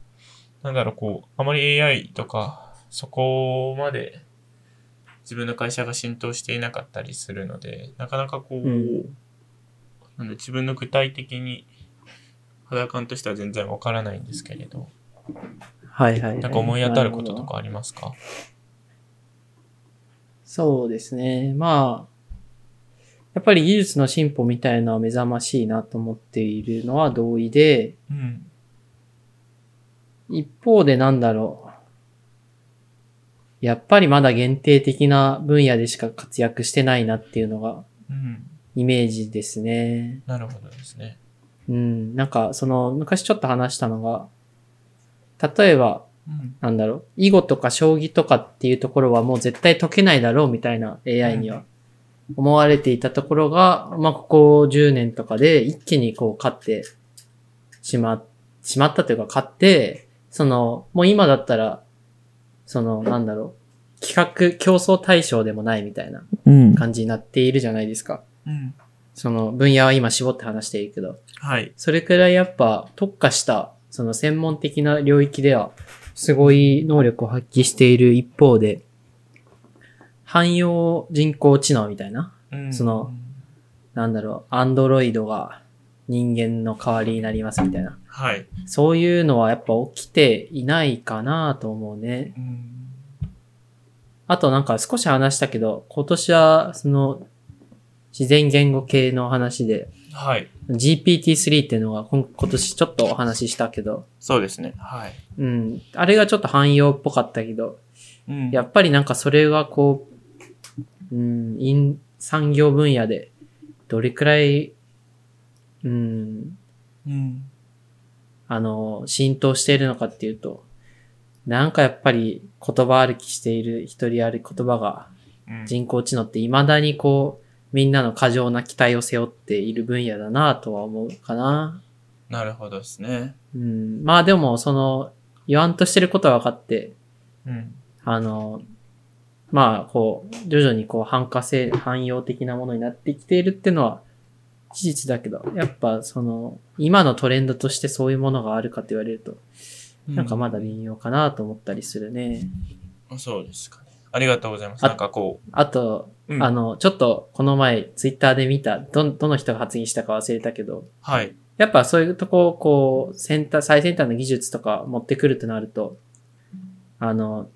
なんだろう、こう、あまり AI とか、そこまで自分の会社が浸透していなかったりするので、なかなかこう、うんなんで自分の具体的に肌感としては全然わからないんですけれど、はいはい、はい。なんか思い当たることとかありますか？そうですね。まあ、やっぱり技術の進歩みたいなのは目覚ましいなと思っているのは同意で、うん。一方でなんだろう。やっぱりまだ限定的な分野でしか活躍してないなっていうのがうん。イメージですね。なるほどですね。うん。なんか、その、昔ちょっと話したのが、例えば、うん。なんだろう、囲碁とか将棋とかっていうところはもう絶対解けないだろうみたいな AI には思われていたところが、まあ、ここ10年とかで一気にこう勝ってしま、しまったというか勝って、その、もう今だったら、その、なんだろう、企画、競争対象でもないみたいなうん。感じになっているじゃないですか。うん。その分野は今絞って話しているけど。はい。それくらいやっぱ特化した、その専門的な領域では、すごい能力を発揮している一方で、汎用人工知能みたいな、うんその、なんだろう、アンドロイドが人間の代わりになりますみたいな。はい。そういうのはやっぱ起きていないかなと思うね。うん。あとなんか少し話したけど、今年はその自然言語系の話で、はい。GPT-3 っていうのが今今年ちょっとお話ししたけど、そうですね。はい。うん。あれがちょっと汎用っぽかったけど、うんやっぱりなんかそれがこう、うん、産業分野でどれくらい、うん、うん。あの、浸透しているのかっていうと、なんかやっぱり言葉歩きしている一人ある言葉がうん人工知能って未だにこう、みんなの過剰な期待を背負っている分野だなとは思うかな。なるほどですね。うん。まあでも、その、言わんとしてることは分かって、うん。あの、まあ、こう、徐々にこう、汎化性、汎用的なものになってきているっていうのは事実だけど、やっぱその、今のトレンドとしてそういうものがあるかと言われると、なんかまだ微妙かなと思ったりするね。そうですかね。ありがとうございます。あなんかこあと、う。うんあの、ちょっとこの前、ツイッターで見た、ど、どの人が発言したか忘れたけど、はい。やっぱそういうとこ、こう、先端、最先端の技術とか持ってくるとなると、あの、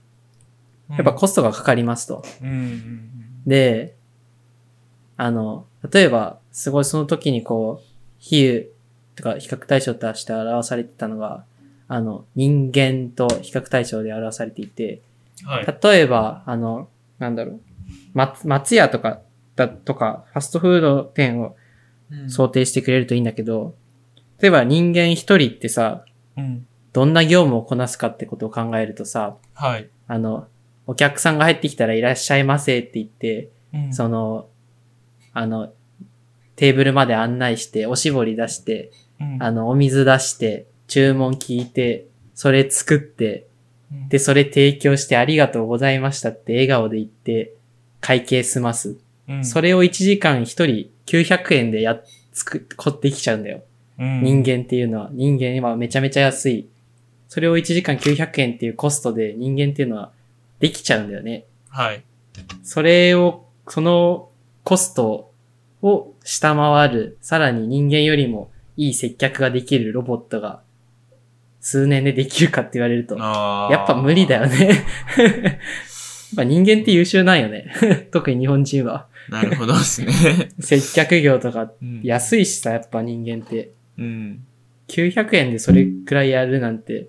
やっぱコストがかかりますと。うん、うんで、あの、例えば、すごいその時にこう、比喩とか比較対象として表されてたのが、あの、人間と比較対象で表されていて、うん。はい。例えば、あの、なんだろう、松、松屋とか、だとか、ファストフード店をうん想定してくれるといいんだけど、例えば人間一人ってさ、うん。どんな業務をこなすかってことを考えるとさ、はい。あの、お客さんが入ってきたらいらっしゃいませって言って、うんその、あの、テーブルまで案内して、おしぼり出して、うんあの、お水出して、注文聞いて、それ作って、うんで、それ提供してありがとうございましたって笑顔で言って、会計済ます。うんそれを1時間1人900円でやっ、つく、こってきちゃうんだよ。うん人間っていうのは、人間はめちゃめちゃ安い。それを1時間900円っていうコストで人間っていうのはできちゃうんだよね。はい。それを、そのコストを下回る、さらに人間よりもいい接客ができるロボットが数年でできるかって言われると、やっぱ無理だよね。やっぱ人間って優秀なんよね。特に日本人は。なるほどですね。接客業とかうん安いしさ、やっぱ人間って。うん。900円でそれくらいやるなんて、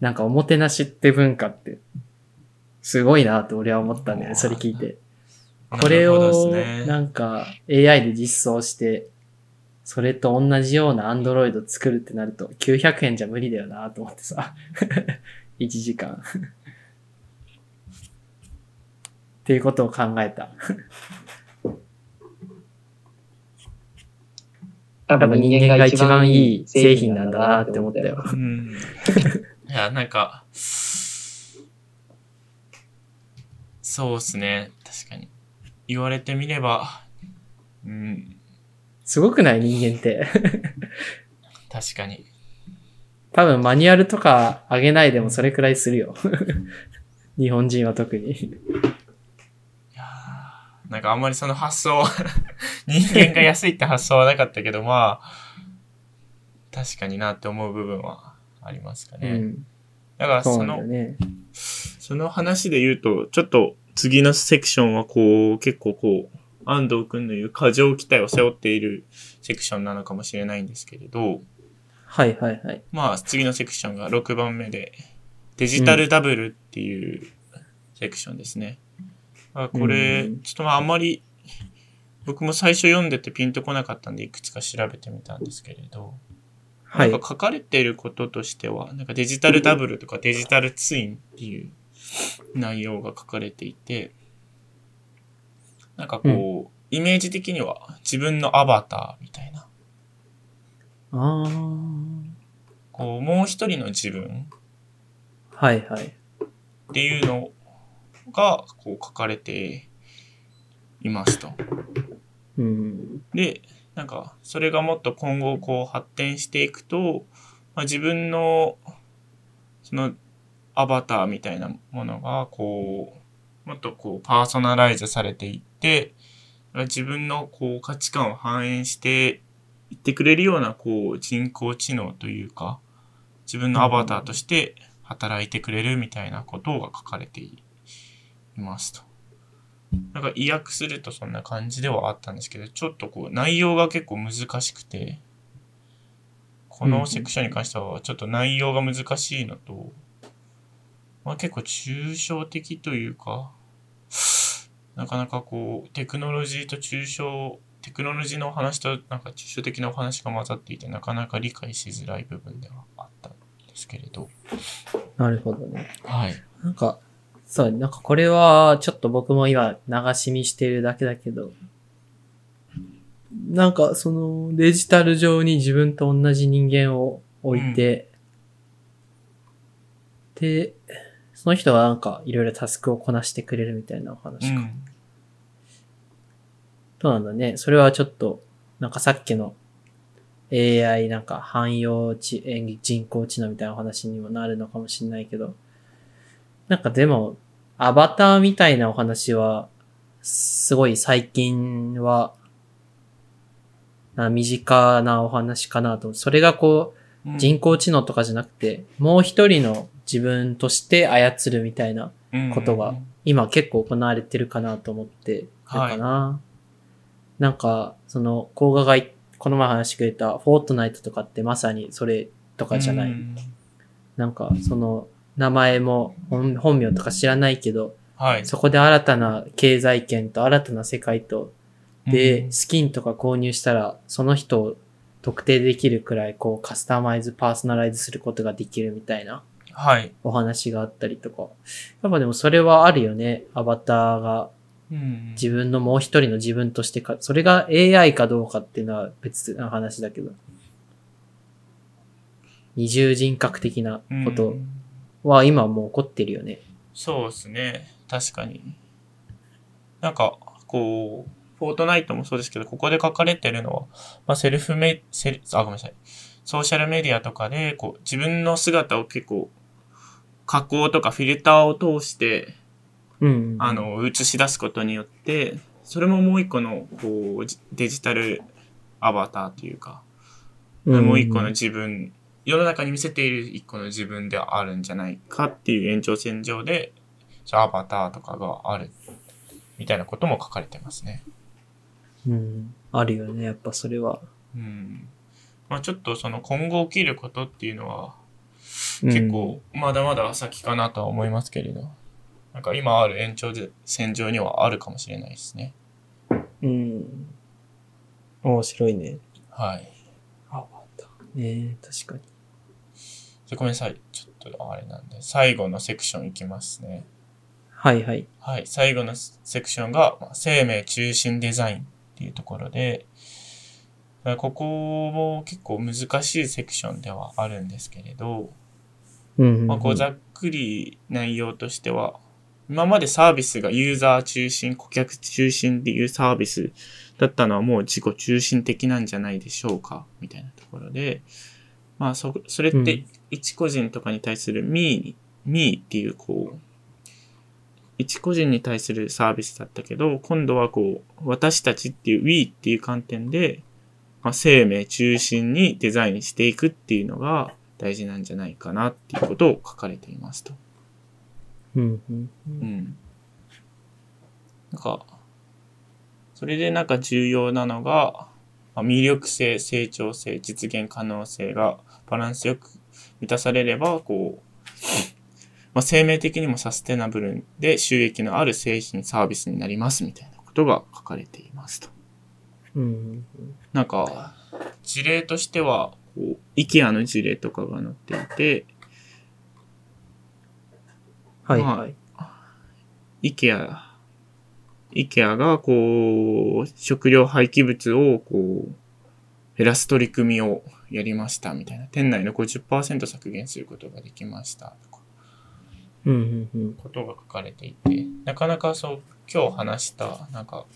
なんかおもてなしって文化って、すごいなって俺は思ったんだよね、それ聞いて。これをなんか AI で実装して、それと同じような Android 作るってなると900円じゃ無理だよなと思ってさ。1時間。っていうことを考えた。多多分人間が一番いい製品なんだなって思ったよ。うん。いや、なんか、そうですね。確かに。言われてみれば、うん、すごくない？人間って。確かに。多分マニュアルとか上げないでもそれくらいするよ。日本人は特に。いやーなんかあんまりその発想、人間が安いって発想はなかったけど、まあ、確かになって思う部分はありますかね。うん。だからその、ね。その話で言うと、ちょっと次のセクションはこう、結構こう、安藤くんの言う過剰期待を背負っているセクションなのかもしれないんですけれど、はいはいはい。まあ次のセクションが6番目で、デジタルダブルっていうセクションですね。まあこれ、うんちょっとまああんまり、僕も最初読んでてピンとこなかったんでいくつか調べてみたんですけれど、はいなんか書かれていることとしては、なんかデジタルダブルとかデジタルツインっていう内容が書かれていて、なんかこう、イメージ的には自分のアバターみたいな、あこう、もう一人の自分あ。はいはい。っていうのがこう書かれていますと。うん。で、なんか、それがもっと今後こう発展していくと、まあ、自分の、その、アバターみたいなものが、こう、もっとこう、パーソナライズされていって、自分のこう、価値観を反映していってくれるような、こう、人工知能というか、自分のアバターとして働いてくれるみたいなことが書かれていますと。なんか意訳するとそんな感じではあったんですけど、ちょっとこう内容が結構難しくて、このセクションに関してはちょっと内容が難しいのと、まあ結構抽象的というか、なかなかこうテクノロジーと抽象、テクノロジーのお話となんか抽象的なお話が混ざっていて、なかなか理解しづらい部分ではあったんですけれど。なるほどね。はい。なんか、そう、なんかこれはちょっと僕も今流し見してるだけだけど、なんかそのデジタル上に自分と同じ人間を置いて、で、その人はなんかいろいろタスクをこなしてくれるみたいなおう話か。ん。どうなんだね。それはちょっと、なんかさっきの AI なんか汎用知演技人工知能みたいなお話にもなるのかもしれないけど、なんかでも、アバターみたいなお話は、すごい最近は、な身近なお話かなと。それがこう、人工知能とかじゃなくて、もう一人の自分として操るみたいなことが今結構行われてるかなと思ってるかな。なんか、その、甲賀がいこの前話してくれたフォートナイトとかってまさにそれとかじゃない。うんなんか、その、名前も本本名とか知らないけど、はい。そこで新たな経済圏と新たな世界と、で、うんスキンとか購入したら、その人を特定できるくらい、こう、カスタマイズ、パーソナライズすることができるみたいなはい。お話があったりとか。やっぱでもそれはあるよね。アバターがうん自分のもう一人の自分としてか、それが AI かどうかっていうのは別な話だけど。二重人格的なことうんは今もう起こってるよね。そうですね。確かに。なんか、こう、フォートナイトもそうですけど、ここで書かれてるのは、まあ、セルフメ、セル、あ、ごめんなさい。ソーシャルメディアとかで、こう、自分の姿を結構、加工とかフィルターを通して、うん。あ、の、映し出すことによって、それももう一個の、こう、じデジタルアバターというか、もう一個の自分、世の中に見せている一個の自分であるんじゃないかっていう延長線上で、じゃあアバターとかがある、みたいなことも書かれてますね。うん。あるよね、やっぱそれは。うん。まあちょっとその今後起きることっていうのは、うん結構まだまだ先かなとは思いますけれど、なんか今ある延長線上にはあるかもしれないですね。うん。面白いね。はい。アバター。ね確かに。じゃあごめんなさい。ちょっとあれなんで、最後のセクションいきますね。はいはい。はい。最後のセクションが、まあ生命中心デザインっていうところで、まあここも結構難しいセクションではあるんですけれど、うん。まあ、こうざっくり内容としては、今までサービスがユーザー中心、顧客中心っていうサービスだったのはもう自己中心的なんじゃないでしょうか、みたいなところで、まあそ、それっうん。て一個人とかに対する me に、me っていうこう、一個人に対するサービスだったけど、今度はこう、私たちっていう we っていう観点で、まあ、生命中心にデザインしていくっていうのが大事なんじゃないかなっていうことを書かれていますと。うん。なんか、それでなんか重要なのが、まあ魅力性、成長性、実現可能性がバランスよく満たされれば、こう、まあ、生命的にもサステナブルで収益のある製品サービスになりますみたいなことが書かれていますと。うん。なんか、事例としては、IKEA の事例とかが載っていて、はいはい。IKEA、IKEA がこう、食料廃棄物をこう、減らす取り組みをやりましたみたいな。店内の50%削減することができましたとか。うんうんうん。ことが書かれていて、なかなかそう、今日話した、なんか、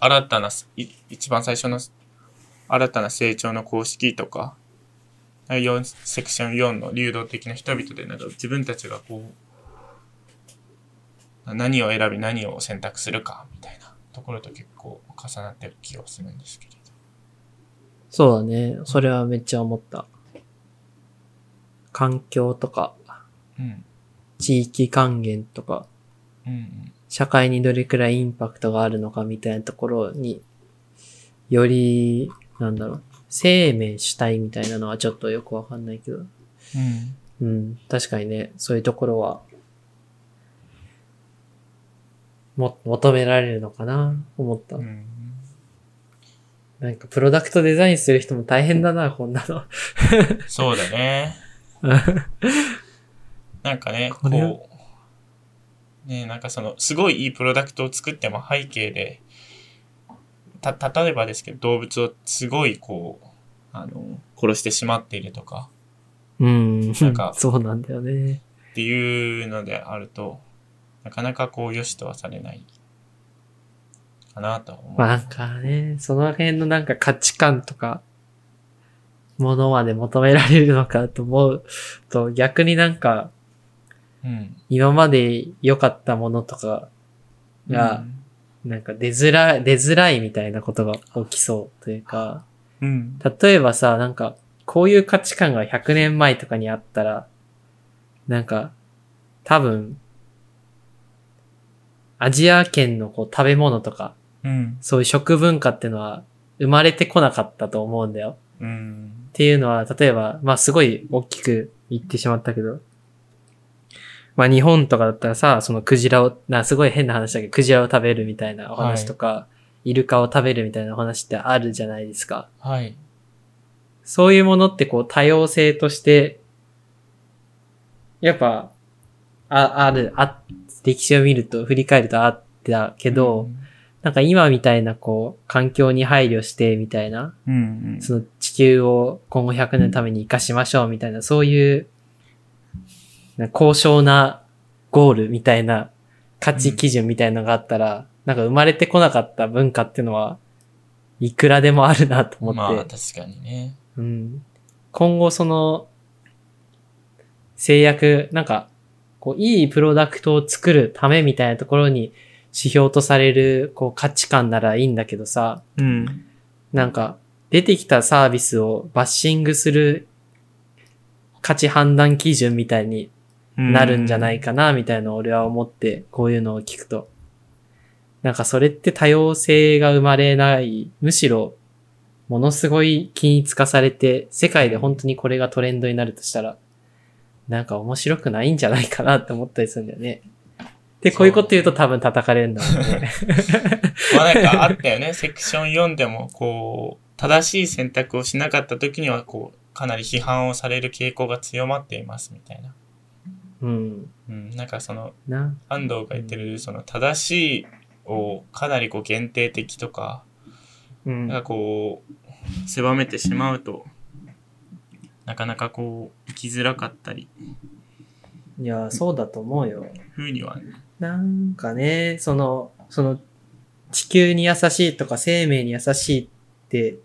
新たな、い一番最初の新たな成長の公式とか、4セクション4の流動的な人々で、なんか自分たちがこう、何を選び何を選択するか、みたいなところと結構重なってる気がするんですけれど。そうだね。それはめっちゃ思った。環境とか、うん。地域還元とか、うんうん。社会にどれくらいインパクトがあるのかみたいなところに、より、なんだろう、生命主体みたいなのはちょっとよくわかんないけど、うん。うん、確かにね、そういうところは、も、求められるのかな、思った。うん。なんか、プロダクトデザインする人も大変だな、こんなの。そうだね。なんかね、こう、ね、なんかその、すごいいいプロダクトを作っても背景で、た、例えばですけど、動物をすごいこう、あの、殺してしまっているとか、うん、なんか そうなんだよね。っていうのであると、なかなかこう、良しとはされない、かなとは思う。まあなんかね、その辺のなんか価値観とか、ものまで求められるのかと思うと、逆になんか、うん。今まで良かったものとかが、なんか出づらい、出づらいみたいなことが起きそうというか、うん。例えばさ、なんか、こういう価値観が100年前とかにあったら、なんか、多分、アジア圏のこう食べ物とか、うん。そういう食文化っていうのは生まれてこなかったと思うんだよ。うん。っていうのは、例えば、まあすごい大きく言ってしまったけど、まあ日本とかだったらさ、そのクジラを、な、すごい変な話だけど、クジラを食べるみたいなお話とか、イルカを食べるみたいなお話ってあるじゃないですか。はい。そういうものってこう多様性として、やっぱ、あ、ある、あ、歴史を見ると、振り返るとあったけど、なんか今みたいなこう、環境に配慮してみたいな、うん。うん。その地球を今後100年のために活かしましょうみたいな、そういう、な高尚なゴールみたいな価値基準みたいなのがあったら、なんか生まれてこなかった文化っていうのは、いくらでもあるなと思って。まあ、確かにね。うん。今後その、制約、なんか、こう、いいプロダクトを作るためみたいなところに指標とされる、こう、価値観ならいいんだけどさ、うん。なんか、出てきたサービスをバッシングする価値判断基準みたいになるんじゃないかな、みたいな俺は思って、こういうのを聞くと。なんかそれって多様性が生まれない、むしろ、ものすごい均一化されて、世界で本当にこれがトレンドになるとしたら、なんか面白くないんじゃないかなって思ったりするんだよね。で、こういうこと言うと多分叩かれるんだろうね。まあなんかあったよね。セクション4でも、こう、正しい選択をしなかった時には、こう、かなり批判をされる傾向が強まっていますみたいな。うん。うん。なんかその、な。安藤が言ってる、その、正しいをかなりこう限定的とか、うん。なんかこう、狭めてしまうと、なかなかこう、生きづらかったり、いや、そうだと思うよ。ふうには、なんかね、その、その、地球に優しいとか生命に優しいって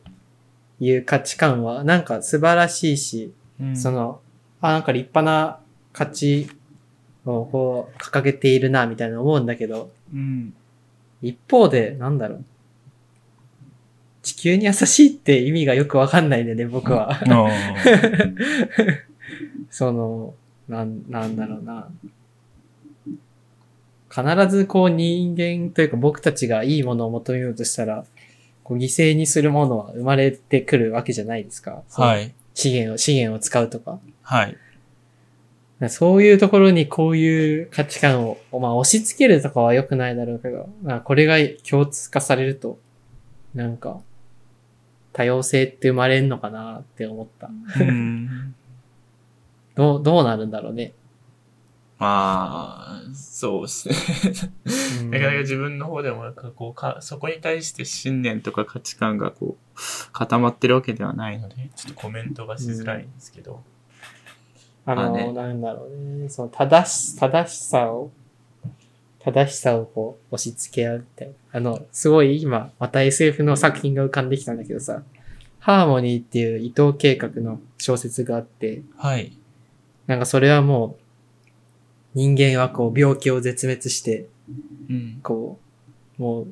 いう価値観は、なんか素晴らしいし、うんそ、の、あ、なんか立派な価値をこう、掲げているな、みたいな思うんだけど、うん。一方で、なんだろう。地球に優しいって意味がよくわかんないんでね、僕は。その、なん、なんだろうな。必ずこう人間というか僕たちがいいものを求めようとしたら、こう犠牲にするものは生まれてくるわけじゃないですか。は。い。資源を、資源を使うとか。はい。そういうところにこういう価値観を、まあ押し付けるとかは良くないだろうけど、まあこれが共通化されると、なんか、多様性って生まれるのかなって思った。うん。どう、どうなるんだろうね。まあ、そうですね。うんなかなか自分の方でもなんかこうか、そこに対して信念とか価値観がこう、固まってるわけではないので、ちょっとコメントがしづらいんですけど。あの、まあねなんだろうね。その、正し、正しさを、正しさをこう、押し付け合うみたいな。あの、すごい今、また SF の作品が浮かんできたんだけどさ、ハーモニーっていう伊藤計画の小説があって、はい。なんかそれはもう、人間はこう、病気を絶滅して、うん。こう、もう、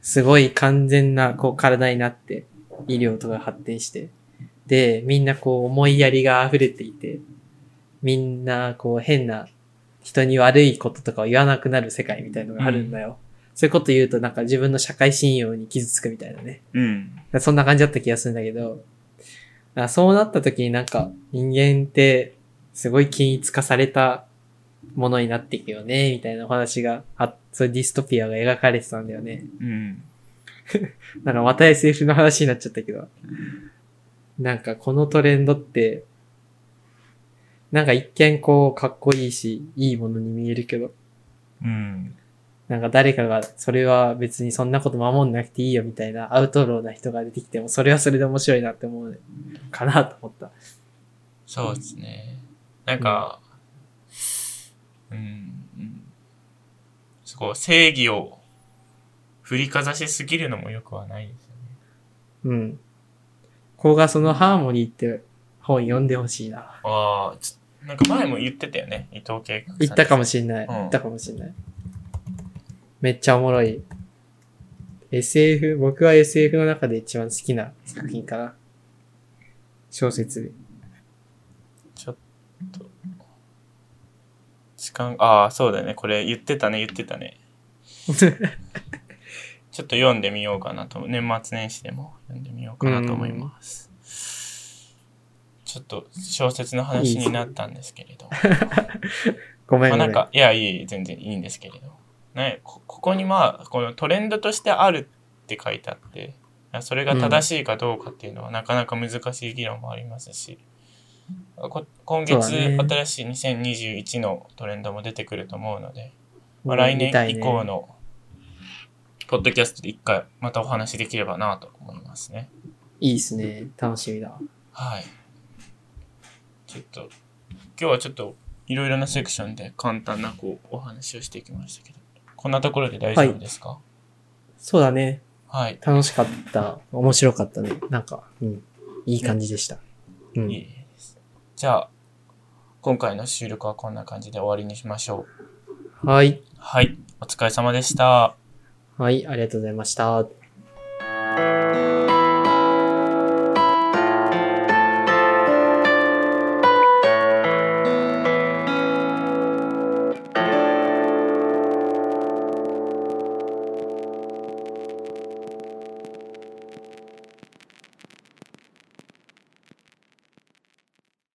すごい完全な、こう、体になって、医療とか発展して、で、みんなこう、思いやりが溢れていて、みんな、こう、変な、人に悪いこととかを言わなくなる世界みたいのがあるんだよ。そういうこと言うと、なんか自分の社会信用に傷つくみたいなね。うん。そんな感じだった気がするんだけど、あそうなった時になんか人間ってすごい均一化されたものになっていくよね、みたいなお話があ、そういうディストピアが描かれてたんだよね。うん。なんかまた SF の話になっちゃったけど、なんかこのトレンドって、なんか一見こうかっこいいし、いいものに見えるけど、うん。なんか誰かがそれは別にそんなこと守んなくていいよみたいなアウトローな人が出てきても、それはそれで面白いなって思うかなと思った。そうですね。なんか、うん、うん。すごい、正義を振りかざしすぎるのもよくはないですよね。うん。こうがそのハーモニーって本読んでほしいな。ああ、ちょなんか前も言ってたよね、伊藤計画さん。言ったかもしんない。うん言ったかもしんない。めっちゃおもろい。SF、僕は SF の中で一番好きな作品かな。小説で。ちょっと。時間、ああ、そうだよね。これ言ってたね、言ってたね。ちょっと読んでみようかなと、年末年始でも読んでみようかなと思います。ちょっと小説の話になったんですけれど。ごめんなんか、いや、いい全然いいんですけれど。ね、こここにまあ、このトレンドとしてあるって書いてあって、それが正しいかどうかっていうのはなかなか難しい議論もありますし、こ今月、新しい2021のトレンドも出てくると思うので、まあ、うん来年以降のポッドキャストで一回またお話できればなと思いますね。いいっすね。楽しみだ。はい。ちょっと、今日はちょっといろいろなセクションで簡単なこうお話をしてきましたけど、こんなところで大丈夫ですか？そうだね。はい。楽しかった。面白かったね。なんか、うん。いい感じでした。うん。いいです。じゃあ、今回の収録はこんな感じで終わりにしましょう。はい。はい。お疲れ様でした。はい、ありがとうございました。